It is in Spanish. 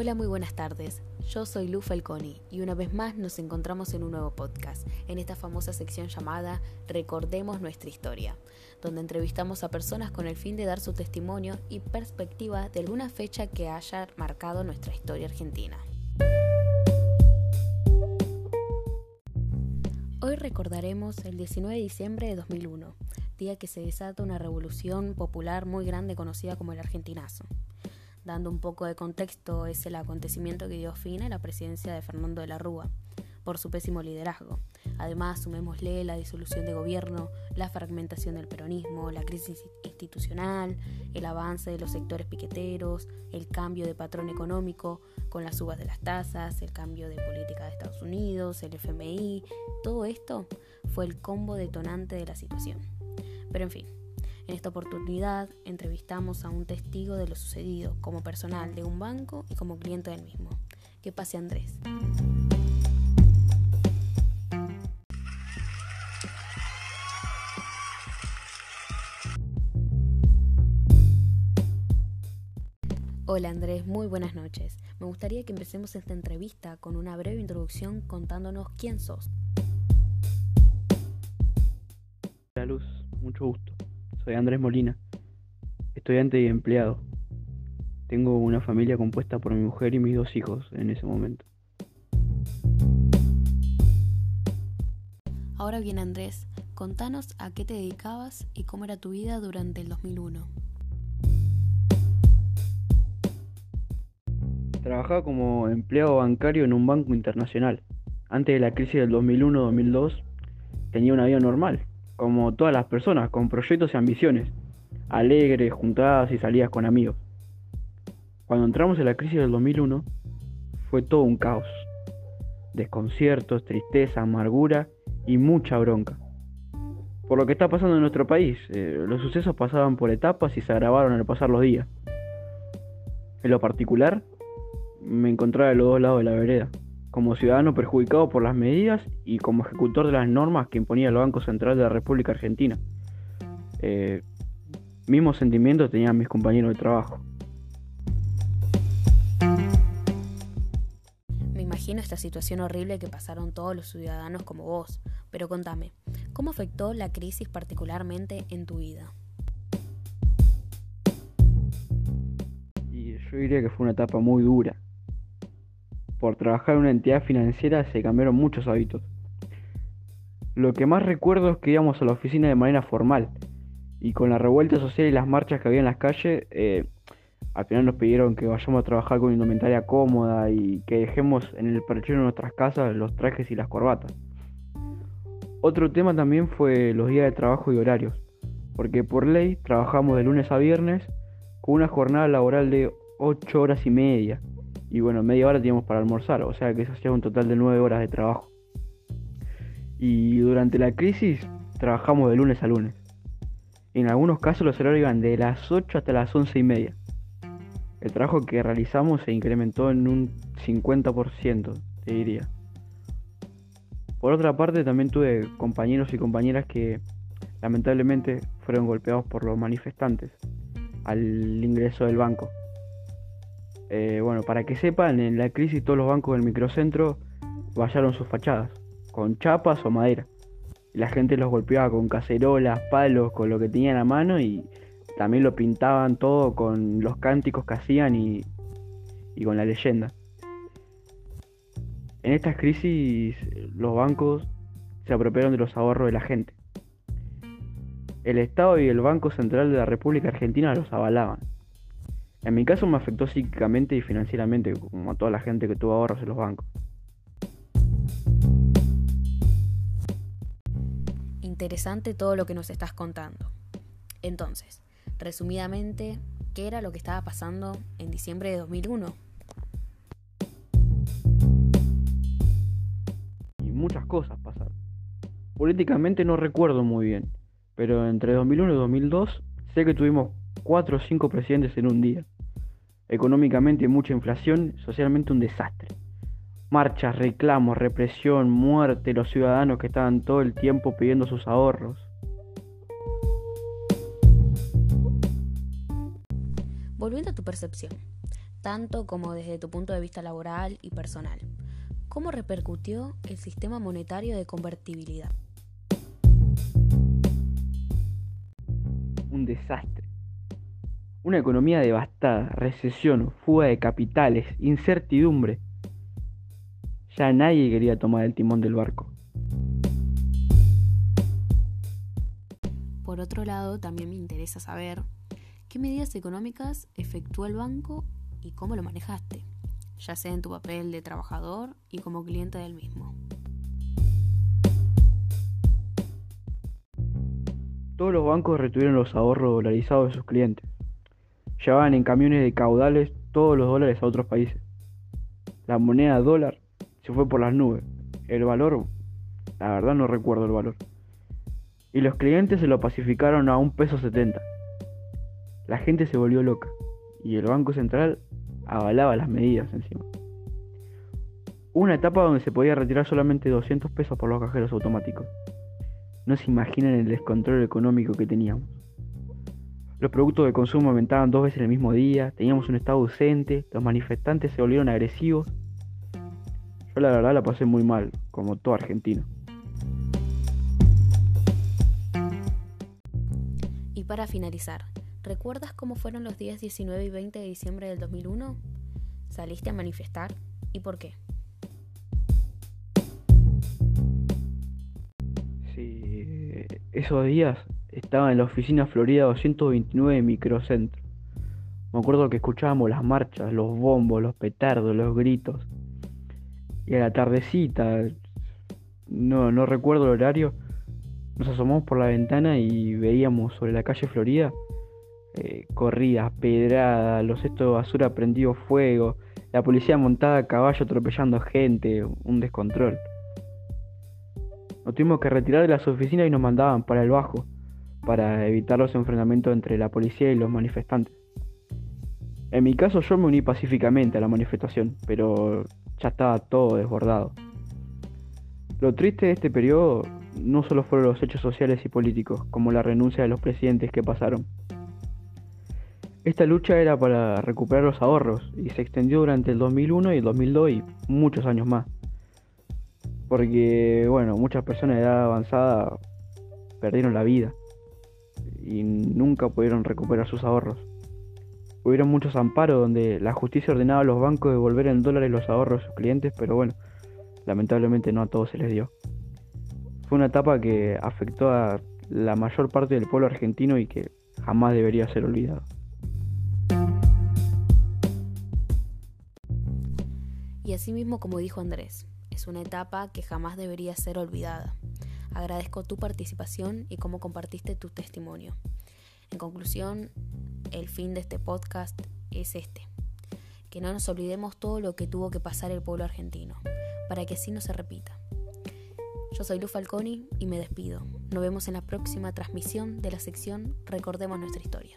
Hola, muy buenas tardes. Yo soy Lu Falconi y una vez más nos encontramos en un nuevo podcast, en esta famosa sección llamada Recordemos nuestra historia, donde entrevistamos a personas con el fin de dar su testimonio y perspectiva de alguna fecha que haya marcado nuestra historia argentina. Hoy recordaremos el 19 de diciembre de 2001, día que se desata una revolución popular muy grande conocida como el Argentinazo. Dando un poco de contexto, es el acontecimiento que dio fin a la presidencia de Fernando de la Rúa por su pésimo liderazgo. Además, sumémosle la disolución de gobierno, la fragmentación del peronismo, la crisis institucional, el avance de los sectores piqueteros, el cambio de patrón económico con las subas de las tasas, el cambio de política de Estados Unidos, el FMI, todo esto fue el combo detonante de la situación. Pero en fin, en esta oportunidad entrevistamos a un testigo de lo sucedido como personal de un banco y como cliente del mismo. Que pase Andrés. Hola Andrés, muy buenas noches. Me gustaría que empecemos esta entrevista con una breve introducción contándonos quién sos. La luz, mucho gusto. Soy Andrés Molina, estudiante y empleado. Tengo una familia compuesta por mi mujer y mis dos hijos en ese momento. Ahora bien, Andrés, contanos a qué te dedicabas y cómo era tu vida durante el 2001. Trabajaba como empleado bancario en un banco internacional. Antes de la crisis del 2001-2002 tenía una vida normal, como todas las personas, con proyectos y ambiciones, alegres, juntadas y salidas con amigos. Cuando entramos en la crisis del 2001, fue todo un caos. Desconciertos, tristeza, amargura y mucha bronca. Por lo que está pasando en nuestro país, eh, los sucesos pasaban por etapas y se agravaron al pasar los días. En lo particular, me encontraba de los dos lados de la vereda como ciudadano perjudicado por las medidas y como ejecutor de las normas que imponía el Banco Central de la República Argentina. Eh, mismos sentimientos tenían mis compañeros de trabajo. Me imagino esta situación horrible que pasaron todos los ciudadanos como vos, pero contame, ¿cómo afectó la crisis particularmente en tu vida? Y yo diría que fue una etapa muy dura por trabajar en una entidad financiera se cambiaron muchos hábitos. Lo que más recuerdo es que íbamos a la oficina de manera formal y con la revuelta social y las marchas que había en las calles, eh, al final nos pidieron que vayamos a trabajar con indumentaria cómoda y que dejemos en el perchero de nuestras casas los trajes y las corbatas. Otro tema también fue los días de trabajo y horarios, porque por ley trabajamos de lunes a viernes con una jornada laboral de 8 horas y media y bueno, media hora teníamos para almorzar, o sea que eso hacía un total de 9 horas de trabajo. Y durante la crisis trabajamos de lunes a lunes. En algunos casos los horarios iban de las 8 hasta las 11 y media. El trabajo que realizamos se incrementó en un 50%, te diría. Por otra parte, también tuve compañeros y compañeras que lamentablemente fueron golpeados por los manifestantes al ingreso del banco. Eh, bueno, para que sepan, en la crisis todos los bancos del microcentro vallaron sus fachadas, con chapas o madera. la gente los golpeaba con cacerolas, palos, con lo que tenían a mano y también lo pintaban todo con los cánticos que hacían y, y con la leyenda. En estas crisis los bancos se apropiaron de los ahorros de la gente. El Estado y el Banco Central de la República Argentina los avalaban. En mi caso me afectó psíquicamente y financieramente, como a toda la gente que tuvo ahorros en los bancos. Interesante todo lo que nos estás contando. Entonces, resumidamente, ¿qué era lo que estaba pasando en diciembre de 2001? Y muchas cosas pasaron. Políticamente no recuerdo muy bien, pero entre 2001 y 2002 sé que tuvimos cuatro o cinco presidentes en un día. Económicamente mucha inflación, socialmente un desastre. Marchas, reclamos, represión, muerte, los ciudadanos que estaban todo el tiempo pidiendo sus ahorros. Volviendo a tu percepción, tanto como desde tu punto de vista laboral y personal. ¿Cómo repercutió el sistema monetario de convertibilidad? Un desastre. Una economía devastada, recesión, fuga de capitales, incertidumbre. Ya nadie quería tomar el timón del barco. Por otro lado, también me interesa saber qué medidas económicas efectuó el banco y cómo lo manejaste, ya sea en tu papel de trabajador y como cliente del mismo. Todos los bancos retuvieron los ahorros dolarizados de sus clientes. Llevaban en camiones de caudales todos los dólares a otros países. La moneda dólar se fue por las nubes. El valor, la verdad no recuerdo el valor y los clientes se lo pacificaron a un peso 70. La gente se volvió loca y el Banco Central avalaba las medidas encima. una etapa donde se podía retirar solamente 200 pesos por los cajeros automáticos. No se imaginan el descontrol económico que teníamos. Los productos de consumo aumentaban dos veces en el mismo día, teníamos un estado ausente, los manifestantes se volvieron agresivos. Yo la verdad la pasé muy mal, como todo argentino. para finalizar, ¿recuerdas cómo fueron los días 19 y 20 de diciembre del 2001? ¿Saliste a manifestar? ¿Y por qué? Sí, esos días estaba en la oficina Florida 229 de Microcentro. Me acuerdo que escuchábamos las marchas, los bombos, los petardos, los gritos. Y a la tardecita, no, no recuerdo el horario, nos asomamos por la ventana y veíamos sobre la calle Florida eh, corridas, pedradas, los cestos basura prendidos fuego, la policía montada a caballo atropellando gente, un descontrol. Nos tuvimos que retirar de las oficinas y nos mandaban para el bajo, para evitar los enfrentamientos entre la policía y los manifestantes. En mi caso yo me uní pacíficamente a la manifestación, pero ya estaba todo desbordado. Lo triste de este periodo no solo fueron los hechos sociales y políticos, como la renuncia de los presidentes que pasaron. Esta lucha era para recuperar los ahorros y se extendió durante el 2001 y el 2002 y muchos años más. Porque, bueno, muchas personas de edad avanzada perdieron la vida y nunca pudieron recuperar sus ahorros. Hubieron muchos amparos donde la justicia ordenaba a los bancos devolver en dólares los ahorros de sus clientes, pero bueno, lamentablemente no a todos se les dio. Fue una etapa que afectó a la mayor parte del pueblo argentino y que jamás debería ser olvidado. Y asimismo, como dijo Andrés, es una etapa que jamás debería ser olvidada. Agradezco tu participación y cómo compartiste tu testimonio. En conclusión, el fin de este podcast es este. Que no nos olvidemos todo lo que tuvo que pasar el pueblo argentino, para que así no se repita. Yo soy Luz Falconi y me despido. Nos vemos en la próxima transmisión de la sección Recordemos nuestra historia.